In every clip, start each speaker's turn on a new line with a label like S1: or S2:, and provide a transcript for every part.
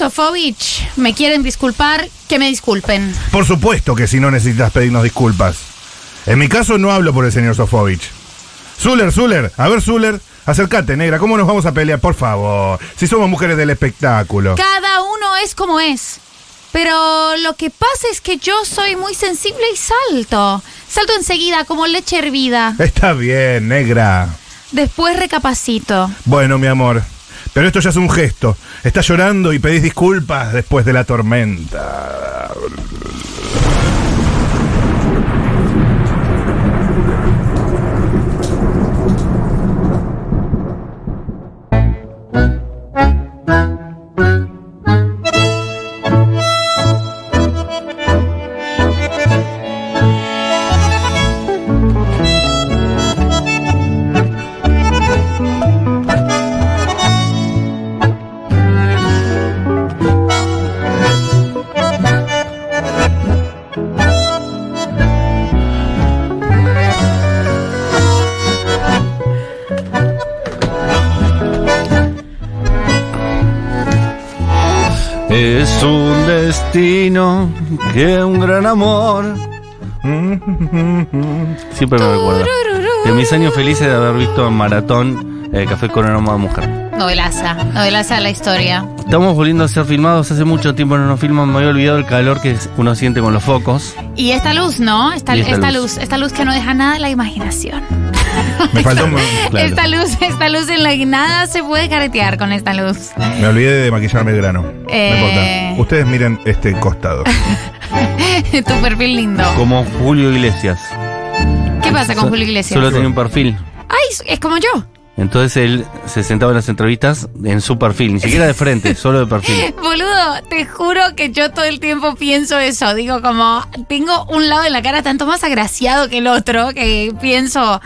S1: Sofovich me quieren disculpar, que me disculpen.
S2: Por supuesto que si no necesitas pedirnos disculpas. En mi caso no hablo por el señor Sofovich. Zuller, Zuller, a ver Zuller, acércate, negra, ¿cómo nos vamos a pelear? Por favor, si somos mujeres del espectáculo.
S1: Cada uno es como es. Pero lo que pasa es que yo soy muy sensible y salto. Salto enseguida como leche hervida.
S2: Está bien, negra.
S1: Después recapacito.
S2: Bueno, mi amor, pero esto ya es un gesto. Estás llorando y pedís disculpas después de la tormenta.
S3: Destino que un gran amor. Siempre me recuerda. De mis años felices de haber visto en maratón eh, Café con aroma de mujer.
S1: Novelaza, novelaza la historia.
S3: Estamos volviendo a ser filmados. Hace mucho tiempo no nos filman. Me había olvidado el calor que uno siente con los focos.
S1: Y esta luz, ¿no? Esta,
S3: Y esta
S1: esta
S3: luz.
S1: luz. esta luz que no deja nada a la imaginación.
S2: Me faltó.
S3: Claro.
S1: Esta luz, esta luz en la que nada se puede caretear con esta luz.
S2: Me olvidé de maquillarme el grano.
S1: Eh.
S2: No importa. Ustedes miren este costado.
S1: tu perfil lindo.
S3: Como Julio Iglesias.
S1: ¿Qué pasa con
S3: So-
S1: Julio Iglesias?
S3: Solo tenía un perfil.
S1: Ay, es como yo.
S3: Entonces él se sentaba en las entrevistas en su perfil, ni siquiera de frente, solo de perfil.
S1: Boludo, te juro que yo todo el tiempo pienso eso. Digo, como tengo un lado de la cara tanto más agraciado que el otro, que pienso,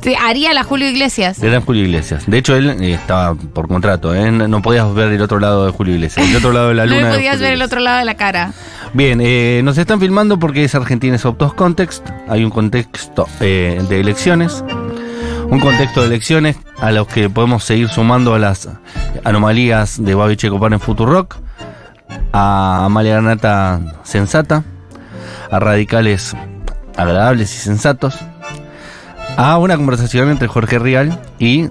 S1: te haría la Julio Iglesias.
S3: Era Julio Iglesias. De hecho, él eh, estaba por contrato, ¿eh? No podías ver el otro lado de Julio Iglesias. El otro lado de la
S1: No
S3: luna. de
S1: podías ver el otro lado de la cara.
S3: Bien, eh, nos están filmando porque es Argentina es Optos Context. Hay un contexto eh, de elecciones. Un contexto de elecciones a los que podemos seguir sumando a las anomalías de Babi Checopar en Futurock. A Amalia Granata sensata. A radicales agradables y sensatos. A una conversación entre Jorge Rial y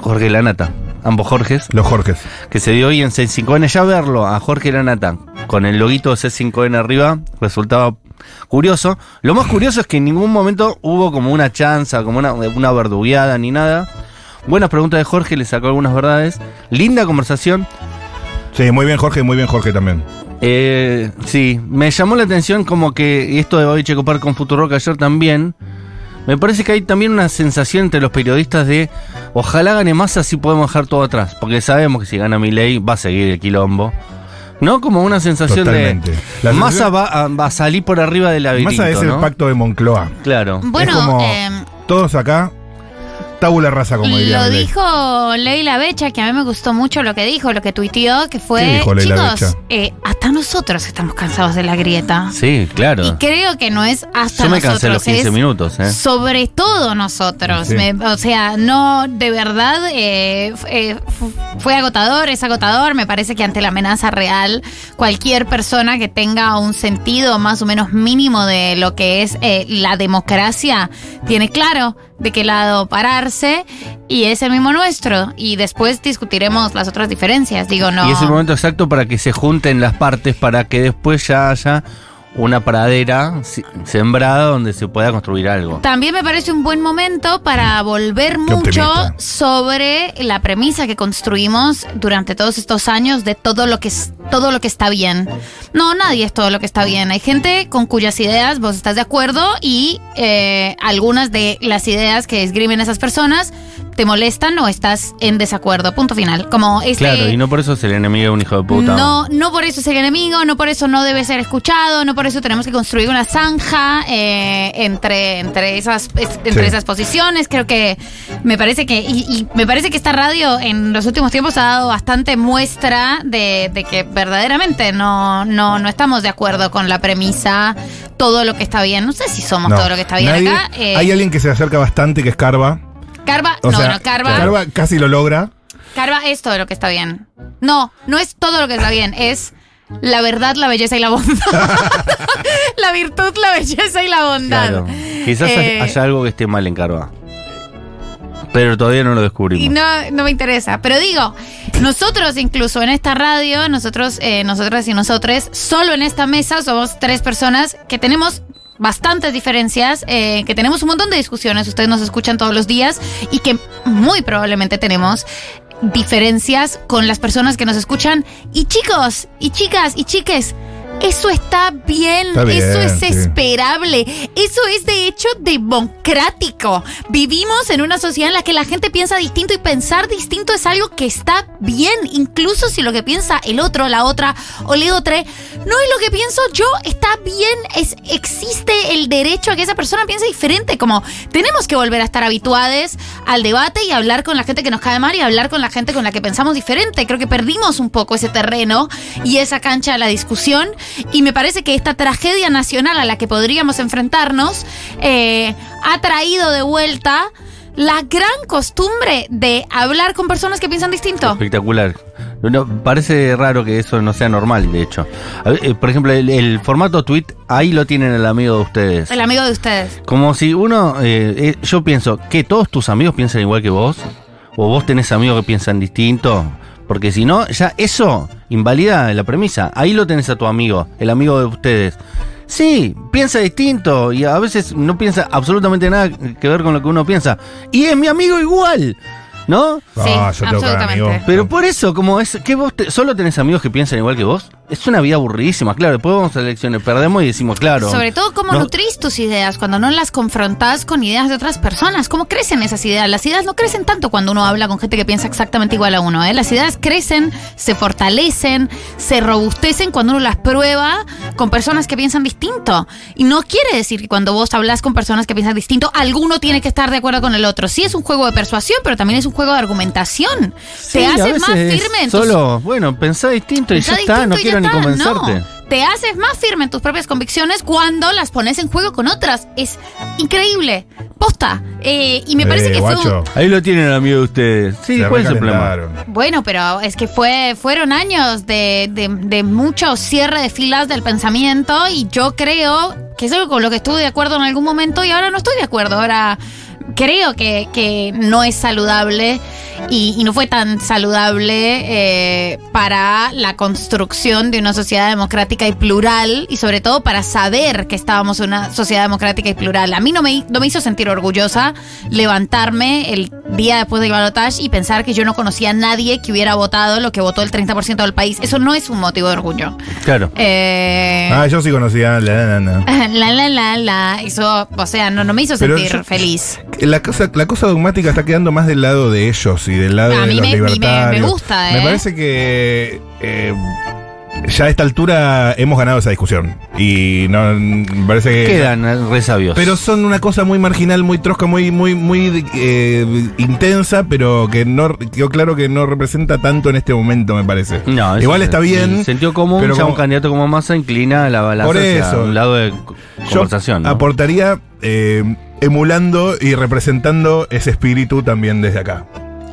S3: Jorge Lanata. Ambos Jorges
S2: Los Jorges.
S3: que se dio hoy en C5N. Ya verlo a Jorge Lanata con el loguito de C5N arriba resultaba curioso. Lo más curioso es que en ningún momento hubo como una chanza, como una, una verdugueada ni nada. Buenas preguntas de Jorge, le sacó algunas verdades. Linda conversación.
S2: Sí, muy bien Jorge muy bien Jorge también.
S3: Eh, sí, me llamó la atención como que esto de Babi Checopar con Futurock ayer también. Me parece que hay también una sensación entre los periodistas de ojalá gane Massa así podemos dejar todo atrás. Porque sabemos que si gana Milei va a seguir el quilombo. ¿No? Como una sensación
S2: Totalmente.
S3: de
S2: La
S3: Massa
S2: sensación-
S3: va a, va a salir por arriba del laberinto,
S2: Massa es el pacto de Moncloa.
S3: Claro.
S1: Bueno,
S2: es como
S1: em,
S2: todos acá, tabula rasa, como diría
S1: Lo
S2: Milei.
S1: dijo Leila Becha, que a mí me gustó mucho lo que dijo, lo que tuiteó, que fue,
S2: ¿Qué dijo Leila
S1: chicos,
S2: Becha?
S1: eh, hasta nosotros estamos cansados de la grieta.
S3: Sí, claro.
S1: Y creo que no es hasta
S3: Yo me
S1: nosotros,
S3: cansé los 15
S1: es
S3: minutos, ¿eh?
S1: sobre todo nosotros.
S2: Sí.
S1: Me- o sea, no, de verdad, eh, f- eh, fu- fue agotador, es agotador. Me parece que ante la amenaza real, cualquier persona que tenga un sentido más o menos mínimo de lo que es eh, la democracia, tiene claro de qué lado pararse y es el mismo nuestro. Y después discutiremos las otras diferencias. Digo, no.
S3: Y es el momento exacto para que se junten las partes para que después ya haya una pradera sembrada donde se pueda construir algo.
S1: También me parece un buen momento para volver
S2: Qué
S1: mucho
S2: optimista.
S1: sobre la premisa que construimos durante todos estos años de todo lo que es todo lo que está bien. No, nadie es todo lo que está bien. Hay gente con cuyas ideas vos estás de acuerdo y eh, algunas de las ideas que esgrimen esas personas te molestan o estás en desacuerdo. Punto final. Como este,
S3: Claro, y no por eso es el enemigo de un hijo de puta.
S1: no, no por eso es el enemigo, no por eso no debe ser escuchado, no por eso tenemos que construir una zanja eh, entre, entre, esas, es- entre
S2: Sí.
S1: esas posiciones. Creo que me parece que, y, y me parece que esta radio en los últimos tiempos ha dado bastante muestra de, de que verdaderamente no, no, no estamos de acuerdo con la premisa todo lo que está bien. No sé si somos
S2: No.
S1: todo lo que está bien
S2: Nadie-
S1: acá. eh,
S2: Hay alguien que se acerca bastante, que es Carva.
S1: Carva,
S2: O
S1: no,
S2: sea,
S1: no, Carva,
S2: Carva casi lo logra.
S1: Carva es todo lo que está bien. No, no es todo lo que está bien, es la verdad, la belleza y la bondad. la virtud, la belleza y la bondad.
S3: Claro. Quizás
S1: Eh,
S3: haya algo que esté mal en Carva. Pero todavía no lo descubrimos.
S1: Y no, no me interesa. Pero digo, nosotros incluso en esta radio, nosotros, eh, nosotras y nosotres, solo en esta mesa somos tres personas que tenemos bastantes diferencias, eh, que tenemos un montón de discusiones, ustedes nos escuchan todos los días y que muy probablemente tenemos diferencias con las personas que nos escuchan. Y chicos, y chicas, y chiques, eso está bien,
S2: Está bien,
S1: eso es
S2: sí.
S1: esperable, eso es de hecho democrático. Vivimos en una sociedad en la que la gente piensa distinto y pensar distinto es algo que está bien, incluso si lo que piensa el otro, la otra o le otra no es lo que pienso yo, está bien, es, existe el derecho a que esa persona piense diferente, como tenemos que volver a estar habituados al debate y hablar con la gente que nos cae mal y hablar con la gente con la que pensamos diferente. Creo que perdimos un poco ese terreno y esa cancha de la discusión y me parece que esta tragedia nacional a la que podríamos enfrentarnos eh, ha traído de vuelta la gran costumbre de hablar con personas que piensan distinto.
S3: Espectacular. No, parece raro que eso no sea normal, de hecho. Ver, eh, por ejemplo, el, el formato tweet, ahí lo tienen el amigo de ustedes.
S1: El amigo de ustedes.
S3: Como si uno, eh, eh, yo pienso, que todos tus amigos piensan igual que vos, o vos tenés amigos que piensan distinto, porque si no, ya eso invalida la premisa. Ahí lo tenés a tu amigo, el amigo de ustedes. Sí, piensa distinto y a veces no piensa absolutamente nada que ver con lo que uno piensa. Y es mi amigo igual, ¿no?
S1: Sí,
S2: Ah, yo tengo cada
S1: absolutamente.
S2: amigo.
S3: Pero por eso, como es que vos te- solo tenés amigos que piensan igual que vos, es una vida aburridísima. Claro, después vamos a elecciones, perdemos y decimos, claro.
S1: Sobre todo cómo
S3: no-
S1: nutrís tus ideas cuando no las confrontás con ideas de otras personas. ¿Cómo crecen esas ideas? Las ideas no crecen tanto cuando uno habla con gente que piensa exactamente igual a uno. ¿eh? Las ideas crecen, se fortalecen, se robustecen cuando uno las prueba con personas que piensan distinto. Y no quiere decir que cuando vos hablas con personas que piensan distinto, alguno tiene que estar de acuerdo con el otro. Sí es un juego de persuasión, pero también es un juego de argumentación.
S3: Sí,
S1: Te
S3: a
S1: haces más firme en tus
S3: Solo, bueno, pensá distinto y ya está, no
S1: y
S3: quiero
S1: ya
S3: ni
S1: está,
S3: convencerte.
S1: no. Te haces más firme en tus propias convicciones cuando las pones en juego con otras. Es increíble. Posta. Eh, y me parece
S2: Eh,
S1: que fue un-
S2: guacho,
S3: Ahí lo tienen, amigo de ustedes. Sí,
S2: se
S3: ¿cuál es el problema?
S1: Bueno, pero es que fue, fueron años de, de, de mucho cierre de filas del pensamiento y yo creo que es algo con lo que estuve de acuerdo en algún momento y ahora no estoy de acuerdo. Ahora creo que, que no es saludable y, y no fue tan saludable eh, para la construcción de una sociedad democrática y plural y sobre todo para saber que estábamos en una sociedad democrática y plural. A mí no me, no me hizo sentir orgullosa levantarme el día después del balotaje y pensar que yo no conocía a nadie que hubiera votado lo que votó el 30% del país. Eso no es un motivo de orgullo.
S3: Claro.
S1: Eh,
S2: Ah, yo sí conocía. La, la, la.
S1: la, la, la, la. Eso, o sea, no, no me hizo
S2: Pero
S1: sentir
S2: yo-
S1: feliz.
S2: La cosa, la cosa dogmática está quedando más del lado de ellos y del lado
S1: A
S2: de
S1: mí
S2: los
S1: me- me- me gusta,
S2: Me
S1: ¿eh?
S2: parece que eh, ya a esta altura hemos ganado esa discusión. Y no me parece que.
S3: Quedan resabios.
S2: Pero son una cosa muy marginal, muy trosca, muy, muy, muy eh, intensa, pero que no quedó claro que no representa tanto en este momento, me parece.
S3: No,
S2: Igual
S3: es-
S2: está bien.
S3: el Sentido común,
S2: pero
S3: ya
S2: como-
S3: un candidato como Massa inclina la balanza
S2: Por
S3: hacia un lado de co-
S2: Yo
S3: conversación. ¿no?
S2: aportaría eh, emulando y representando ese espíritu también desde acá.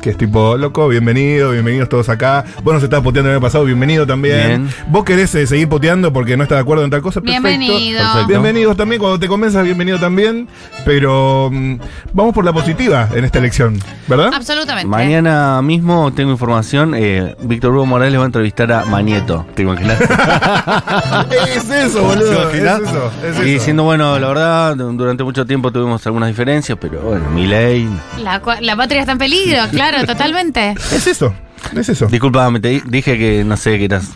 S2: Que es tipo, loco, bienvenido, bienvenidos todos acá. Vos nos estabas poteando el año pasado, bienvenido también.
S3: Bien.
S2: Vos querés eh, seguir poteando porque no estás de acuerdo en tal cosa, perfecto.
S1: Bienvenido.
S3: Perfecto.
S2: Bienvenidos también, cuando te convenzas, bienvenido también. Pero mm, vamos por la positiva en esta elección, ¿verdad?
S1: Absolutamente.
S3: Mañana mismo tengo información. eh, Víctor Hugo Morales va a entrevistar a Manieto. ¿Te imaginas?
S2: es eso, boludo.
S3: ¿Te
S2: Es eso, es
S3: y diciendo, bueno, la verdad, durante mucho tiempo tuvimos algunas diferencias, pero bueno, mi ley.
S1: La patria está en peligro, claro, totalmente.
S2: Es eso, es eso.
S3: Disculpame, te di- dije que no sé qué eras.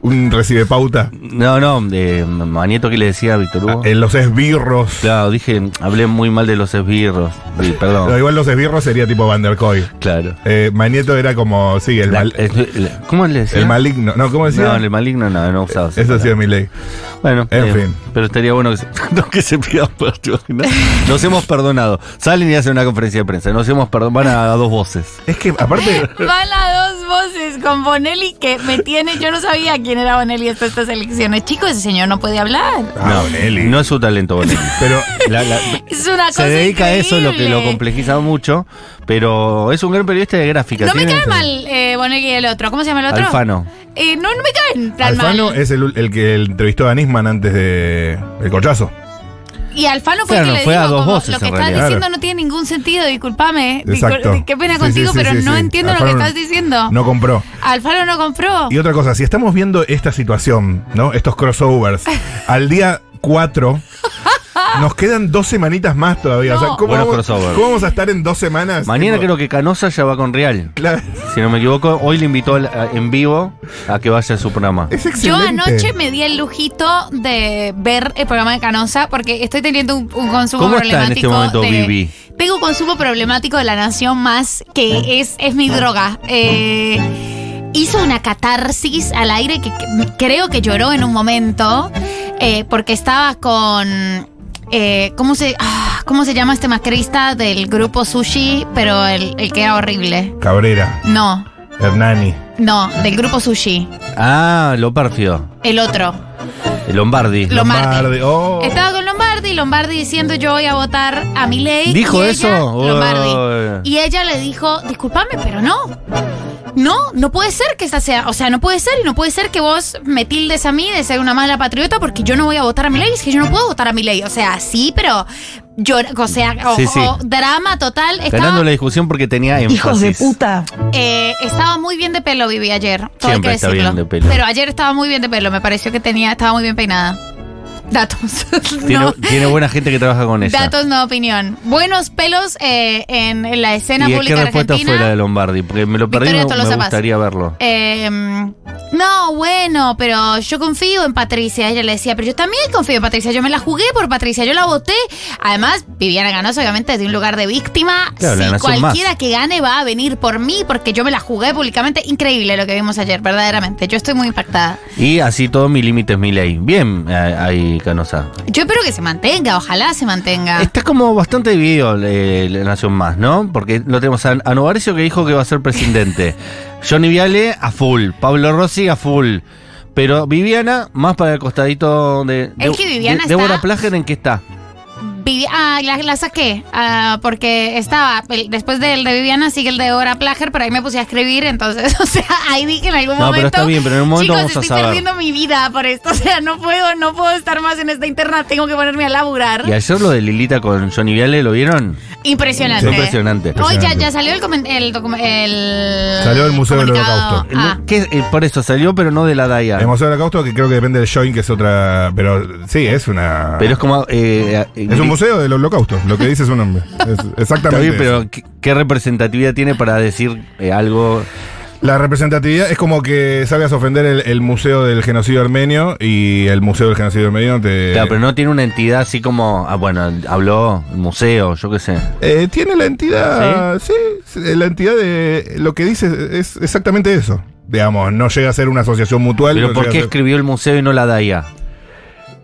S2: Un recibe pauta.
S3: No, no, de Manieto, ¿qué le decía a Víctor Hugo?
S2: En los esbirros.
S3: Claro, dije, hablé muy mal de los esbirros. Sí,
S2: No,
S3: perdón.
S2: igual los esbirros sería tipo Van der Koy.
S3: Claro.
S2: Eh, Magneto era como, sí, el,
S3: La-
S2: mal-
S3: es- la- ¿Cómo le decía?
S2: el maligno. No, ¿cómo decía?
S3: No, el maligno no, no usaba.
S2: Eso
S3: palabra.
S2: hacía mi ley.
S3: Bueno,
S2: En
S3: eh,
S2: fin.
S3: Pero estaría bueno que se, no que se pidan perdón. Nos hemos perdonado. Salen y hacen una conferencia de prensa. Nos hemos perdonado. Van a, a dos voces.
S2: Es que, aparte,
S1: Van las dos voces con Bonelli que me tiene. Yo no sabía quién era Bonelli hasta estas elecciones. Chicos, ese señor no puede hablar.
S2: Ah, Bonelli.
S3: No es su talento, Bonelli.
S2: Pero
S3: La- la-
S1: Es una cosa
S3: se dedica a eso, lo que lo complejiza mucho, pero es un gran periodista de gráfica.
S1: No me cae mal eh, Bonelli y el otro. ¿Cómo se llama el otro?
S3: Alfano.
S1: Eh, no, no me caen tan
S2: Alfano
S1: mal.
S2: es el, el que entrevistó a Nisman antes de el corchazo.
S1: Y Alfano fue
S3: Claro,
S1: el que le
S3: fue a
S1: dijo
S3: dos
S1: como,
S3: voces,
S1: lo que estás
S3: realidad.
S1: diciendo no tiene ningún sentido, discúlpame. Discul- Qué pena
S2: Sí,
S1: contigo,
S2: sí, sí,
S1: pero no entiendo lo que estás diciendo.
S2: No compró.
S1: Alfano no compró.
S2: Y otra cosa, si estamos viendo esta situación, ¿no? Estos crossovers, al día 4, nos quedan dos semanitas más todavía. O sea,
S1: No.
S2: ¿cómo,
S3: Buenos
S2: vamos,
S3: crossovers.
S2: cómo vamos a estar en dos semanas?
S3: Mañana
S2: Tipo,
S3: creo que Canosa ya va con Real.
S2: claro,
S3: Si no me equivoco, hoy le invitó en vivo a que vaya a su programa.
S2: es
S1: Yo anoche me di el lujito de ver el programa de Canosa porque estoy teniendo un, un consumo
S3: ¿Cómo está en
S1: problemático.
S3: este momento
S1: de-
S3: Vivi?
S1: Tengo un consumo problemático de la nación más que es, es mi droga. Eh, hizo una catarsis al aire que, que creo que lloró en un momento eh, porque estaba con. Eh, ¿cómo, se, ah, ¿Cómo se llama este macrista del grupo Sushi? Pero el, el que era horrible.
S2: Cabrera,
S1: No,
S2: Hernani.
S1: no, del grupo Sushi.
S3: Ah, lo pérfido.
S1: El otro.
S3: El Lombardi.
S1: Lombardi.
S2: Oh.
S1: Estaba con Lombardi, Lombardi diciendo yo voy a votar a mi ley.
S3: ¿Dijo
S1: y
S3: eso?
S1: ella-. Lombardi. Y ella le dijo, discúlpame, pero no. No, no puede ser que esta sea, o sea, no puede ser y no puede ser que vos me tildes a mí de ser una mala patriota porque yo no voy a votar a mi ley, es que yo no puedo votar a mi ley. O sea, sí, pero yo, o sea, o-
S3: Sí, sí.
S1: o drama total. Estaba,
S3: Ganando la discusión porque tenía énfasis.
S4: Hijos de puta.
S1: eh, estaba muy bien de pelo, Vivi, ayer. Todo
S3: Siempre
S1: hay que
S3: está
S1: decirlo.
S3: bien de pelo.
S1: Pero ayer estaba muy bien de pelo, me pareció que tenía, estaba muy bien peinada. Datos.
S3: Tiene,
S1: No.
S3: tiene buena gente que trabaja con ella.
S1: Datos, no opinión. Buenos pelos eh, en, en la escena
S3: ¿Y qué
S1: pública
S3: respuesta
S1: argentina.
S3: fue la de Lombardi? Porque me lo perdí, me, me gustaría verlo.
S1: Eh, no, bueno, pero yo confío en Patricia. Ella le decía, pero yo también confío en Patricia. Yo me la jugué por Patricia, yo la voté. Además, Viviana Ganosa, obviamente, desde un lugar de víctima.
S3: Claro,
S1: si cualquiera
S3: más.
S1: que gane va a venir por mí, porque yo me la jugué públicamente. Increíble lo que vimos ayer, verdaderamente. Yo estoy muy impactada.
S3: Y así todo mi límite es mi ley. Bien, eh, Canosa.
S1: Yo espero que se mantenga, ojalá se mantenga.
S3: Está como bastante dividido eh, la Nación Más, ¿no? Porque lo tenemos a, a Novarecio que dijo que va a ser presidente. Johnny Viale a full. Pablo Rossi a full. Pero Viviana, más para el costadito de.
S1: Es
S3: de-
S1: que Viviana
S3: de-
S1: está-
S3: Débora Plager, ¿en qué está?
S1: Vivi- ah, la, la saqué, ah, porque estaba, el- después del de Viviana sigue el de Dora Plager, pero ahí me puse a escribir, entonces, o sea, ahí dije en algún
S3: No,
S1: momento.
S3: pero está bien, pero en un momento
S1: chicos,
S3: vamos a
S1: estoy
S3: saber".
S1: perdiendo mi vida por esto, o sea, no puedo, no puedo estar más en esta interna, tengo que ponerme a laburar.
S3: Y ayer lo de Lilita con Johnny Viale, ¿lo vieron?
S1: Impresionante.
S3: Fue impresionante.
S1: Hoy ya, ya salió el, comen- el, docu- el
S2: Salió el Museo del
S1: comunicado.
S2: Holocausto.
S1: Ah.
S3: ¿Qué- eh, por eso salió, pero no de la DAIA.
S2: El Museo del Holocausto, que creo que depende del Joint, que es otra. Pero sí, es una.
S3: Pero es como. eh, eh,
S2: es un museo del Holocausto, lo que dice su nombre. Es exactamente.
S3: bien, pero ¿qué, qué representatividad tiene para decir eh, algo?
S2: La representatividad es como que sabías ofender el, el Museo del Genocidio Armenio y el Museo del Genocidio Armenio te.
S3: Claro, pero no tiene una entidad así como. Ah, bueno, habló el museo, yo qué sé.
S2: Eh, tiene la entidad. ¿Sí? la entidad de. Lo que dice es exactamente eso. Digamos, no llega a ser una asociación mutual.
S3: Pero
S2: no
S3: ¿por qué
S2: ser-
S3: escribió el museo y no la DAIA?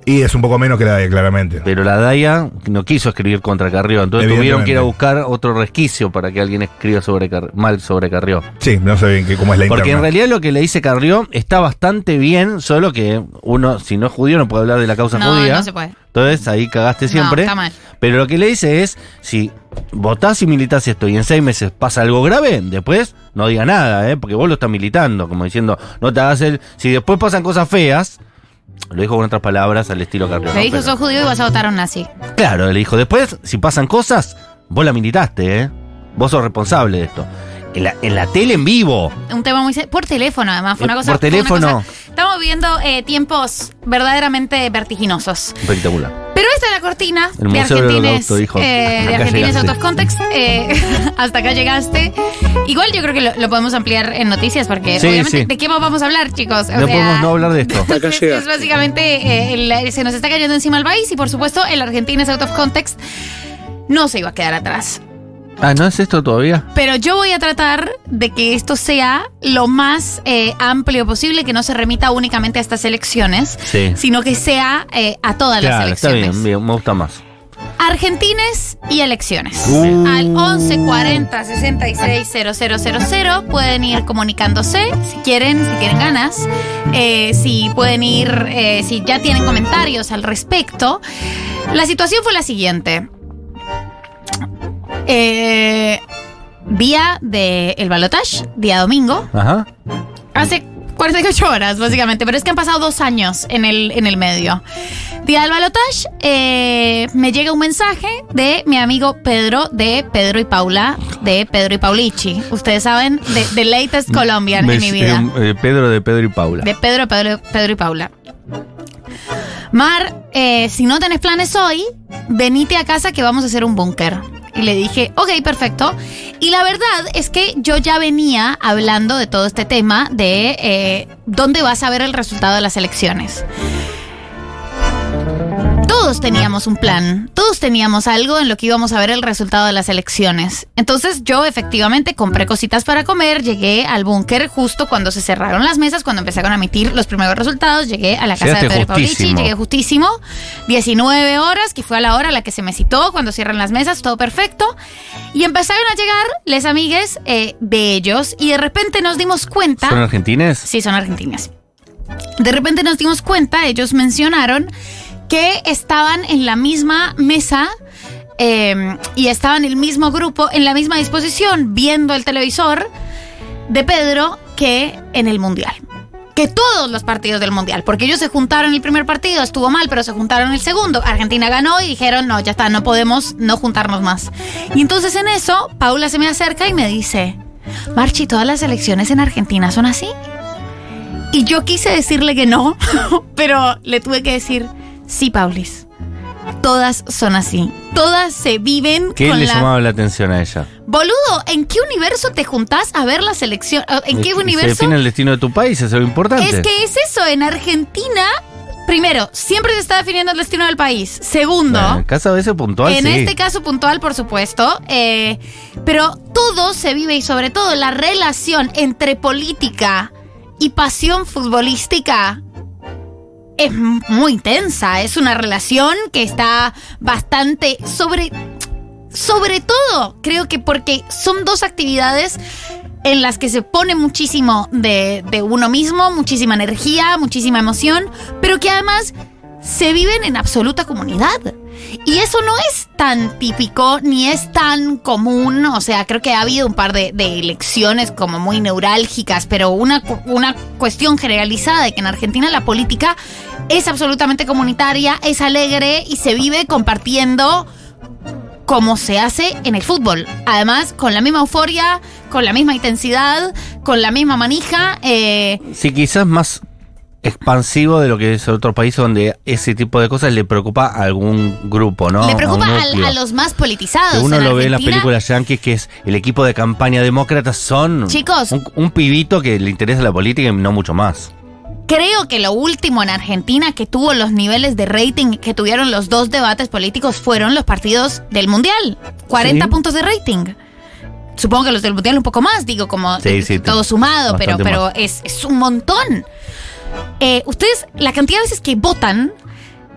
S2: Y es un poco menos que la de, claramente.
S3: Pero la DAIA no quiso escribir contra Carrió, entonces tuvieron que ir a buscar otro resquicio para que alguien escriba sobre Car- mal sobre Carrió.
S2: Sí, no sé bien qué, cómo es la
S3: Porque en realidad lo que le dice Carrió está bastante bien, solo que uno, si no es judío, no puede hablar de la causa
S1: No,
S3: judía.
S1: no se puede.
S3: Entonces ahí cagaste siempre.
S1: está mal.
S3: Pero lo que le dice es, si votás y militás esto y en seis meses pasa algo grave, después no diga nada, ¿eh? porque vos lo estás militando, como diciendo, no te hagas el... Si después pasan cosas feas, lo dijo con otras palabras al estilo Carrió.
S1: Le dijo,
S3: Pero-
S1: sos judío y vas a votar a un nazi.
S3: Claro, le dijo, después, si pasan cosas, vos la militaste, ¿eh? Vos sos responsable de esto. En la, en la tele en vivo.
S1: Un tema muy... Por teléfono, además. Fue
S3: Eh,
S1: una cosa...
S3: por teléfono.
S1: cosa- estamos viviendo eh, tiempos verdaderamente vertiginosos.
S3: Espectacular.
S1: Pero esta es la cortina
S3: El
S1: de Argentines,
S3: dijo.
S1: eh, de Argentines of Context. eh, hasta acá llegaste. Igual yo creo que lo, lo podemos ampliar en noticias porque
S3: Sí,
S1: obviamente
S3: sí.
S1: de qué más vamos a hablar, chicos. O
S3: No
S1: sea,
S3: podemos no hablar de esto.
S1: es, es básicamente eh, el- se nos está cayendo encima el país y por supuesto el Argentines Out of Context no se iba a quedar atrás.
S3: Ah, ¿no es esto todavía?
S1: Pero yo voy a tratar de que esto sea lo más eh, amplio posible, que no se remita únicamente a estas elecciones,
S3: Sí.
S1: sino que sea eh, a todas las
S3: Claro, está
S1: elecciones.
S3: bien, bien, me gusta más.
S1: Argentines y elecciones.
S3: Uh.
S1: Al 1140 66 000 pueden ir comunicándose si quieren, si tienen ganas, eh, si pueden ir, eh, si ya tienen comentarios al respecto. La situación fue la siguiente. Eh, día del balotage, día domingo,
S3: Ajá.
S1: Hace 48 horas, básicamente, pero es que han pasado dos años en el, en el medio. Día del balotage, eh, me llega un mensaje de mi amigo Pedro, de Pedro y Paula, de Pedro y Paulichi. Ustedes saben, de, de Latest Colombian
S3: Me-
S1: en mi vida.
S3: eh, Pedro de Pedro y Paula.
S1: De Pedro, Pedro, Pedro y Paula. Mar, eh, si no tenés planes hoy, venite a casa que vamos a hacer un búnker. Y le dije, ok, perfecto. Y la verdad es que yo ya venía hablando de todo este tema de eh, dónde vas a ver el resultado de las elecciones. Todos teníamos un plan, todos teníamos algo en lo que íbamos a ver el resultado de las elecciones. Entonces yo efectivamente compré cositas para comer, llegué al búnker justo cuando se cerraron las mesas, cuando empezaron a emitir los primeros resultados, llegué a la casa
S3: Llegaste
S1: de Pedro Paulici, llegué justísimo, 19 horas, que fue a la hora a la que se me citó, cuando cierran las mesas, todo perfecto. Y empezaron a llegar les amigues eh, de ellos y de repente nos dimos cuenta...
S3: ¿Son argentines?
S1: Sí, son argentinas. De repente nos dimos cuenta, ellos mencionaron que estaban en la misma mesa eh, y estaban el mismo grupo, en la misma disposición, viendo el televisor de Pedro que en el Mundial. Que todos los partidos del Mundial, porque ellos se juntaron el primer partido, estuvo mal, pero se juntaron el segundo. Argentina ganó y dijeron, no, ya está, no podemos no juntarnos más. Y entonces en eso, Paula se me acerca y me dice, Marchi, ¿todas las elecciones en Argentina son así? Y yo quise decirle que no, pero le tuve que decir, sí, Paulis. Todas son así. Todas se viven
S3: ¿Qué
S1: con
S3: le
S1: la...
S3: llamaba la atención a ella?
S1: Boludo, ¿en qué universo te juntás a ver la selección? ¿En qué
S3: Se
S1: universo?
S3: define el destino de tu país, eso es lo importante.
S1: Es que es eso, en Argentina, primero, siempre se está definiendo el destino del país. Segundo,
S3: Bueno, en caso a veces puntual,
S1: en
S3: sí.
S1: este caso puntual, por supuesto, eh, pero todo se vive y sobre todo la relación entre política y pasión futbolística es muy intensa. Es una relación que está bastante sobre. Sobre todo, creo que porque son dos actividades en las que se pone muchísimo de, de uno mismo, muchísima energía, muchísima emoción, pero que además se viven en absoluta comunidad. Y eso no es tan típico ni es tan común. O sea, creo que ha habido un par de, elecciones como muy neurálgicas, pero una, una cuestión generalizada de que en Argentina la política es absolutamente comunitaria, es alegre y se vive compartiendo como se hace en el fútbol. Además, con la misma euforia, con la misma intensidad, con la misma manija. eh,
S3: Sí, quizás más expansivo de lo que es otro país donde ese tipo de cosas le preocupa a algún grupo, ¿no?
S1: le preocupa
S3: A
S1: al- los más politizados.
S3: Que uno
S1: en
S3: lo ve en las películas yankees que es el equipo de campaña demócrata son
S1: Chicos.
S3: un, un pibito que le interesa la política y no mucho más.
S1: Creo que lo último en Argentina que tuvo los niveles de rating que tuvieron los dos debates políticos fueron los partidos del Mundial. 40
S3: Sí.
S1: puntos de rating. Supongo que los del Mundial un poco más, digo, como
S3: Sí, sí,
S1: todo sumado, pero, pero es un montón. Eh, ustedes, la cantidad de veces que votan,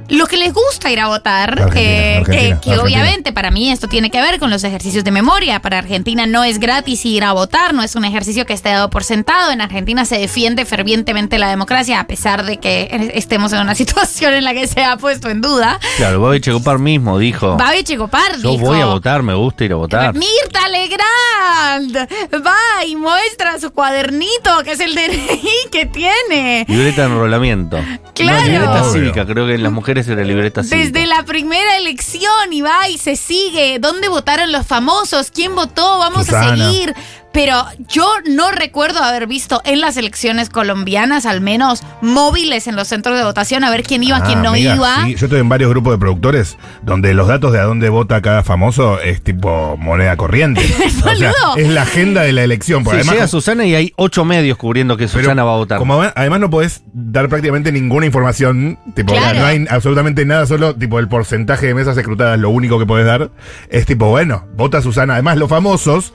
S1: lo que les gusta ir a votar,
S2: Argentina,
S1: eh,
S2: Argentina,
S1: que, obviamente para mí esto tiene que ver con los ejercicios de memoria. Para Argentina no es gratis ir a votar, no es un ejercicio que esté dado por sentado. En Argentina se defiende fervientemente la democracia, a pesar de que estemos en una situación en la que se ha puesto en duda.
S3: Claro, Bobby Checopar mismo dijo,
S1: Babi Checopar
S3: yo
S1: dijo,
S3: voy a votar, me gusta ir a votar.
S1: Mirta Legrand va y muestra su cuadernito, que es el DNI que tiene.
S3: Libreta de enrolamiento.
S1: Claro.
S3: No, libreta
S2: Obvio.
S3: cívica, creo que en las mujeres libreta.
S1: Desde la primera elección y va y se sigue. ¿Dónde votaron los famosos? ¿Quién votó? Vamos a seguir. Pero yo no recuerdo haber visto en las elecciones colombianas, al menos móviles en los centros de votación, a ver quién iba,
S2: Ah,
S1: quién no
S2: amiga,
S1: iba.
S2: sí, yo estoy en varios grupos de productores donde los datos de a dónde vota cada famoso es tipo moneda corriente. o sea,
S1: Boludo.
S2: es la agenda de la elección.
S3: Sí,
S2: además,
S3: llega Susana y hay ocho medios cubriendo que
S2: pero
S3: Susana va a votar.
S2: Como además no podés dar prácticamente ninguna información, tipo,
S1: Claro.
S2: no hay absolutamente nada, solo tipo el porcentaje de mesas escrutadas, lo único que podés dar es tipo, bueno, vota Susana. Además, los famosos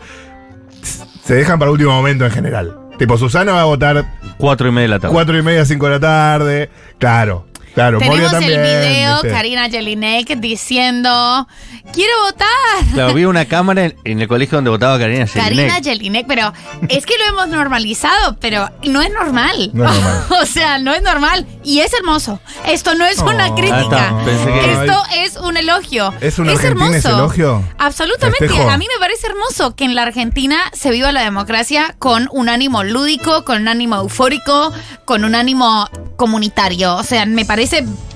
S2: se dejan para último momento en general. Tipo, Susana va a votar
S3: Cuatro y media de la tarde.
S2: cuatro y media, cinco de la tarde. Claro. Claro, Moria
S1: Tenemos
S2: también,
S1: el video,
S2: ¿viste?
S1: Karina Jelinek diciendo, quiero votar.
S3: Claro, vi una cámara en, en el colegio donde votaba Karina
S1: Karina
S3: Jelinek.
S1: Jelinek, pero es que lo hemos normalizado, pero no es normal.
S2: No es normal.
S1: o sea, no es normal. Y es hermoso. Esto no es
S2: Oh.
S1: una
S2: Ah,
S1: crítica.
S3: que-
S1: Esto es un elogio.
S2: ¿Es un argentino ese elogio?
S1: Absolutamente.
S2: Festejo.
S1: A mí me parece hermoso que en la Argentina se viva la democracia con un ánimo lúdico, con un ánimo eufórico, con un ánimo comunitario. O sea, me parece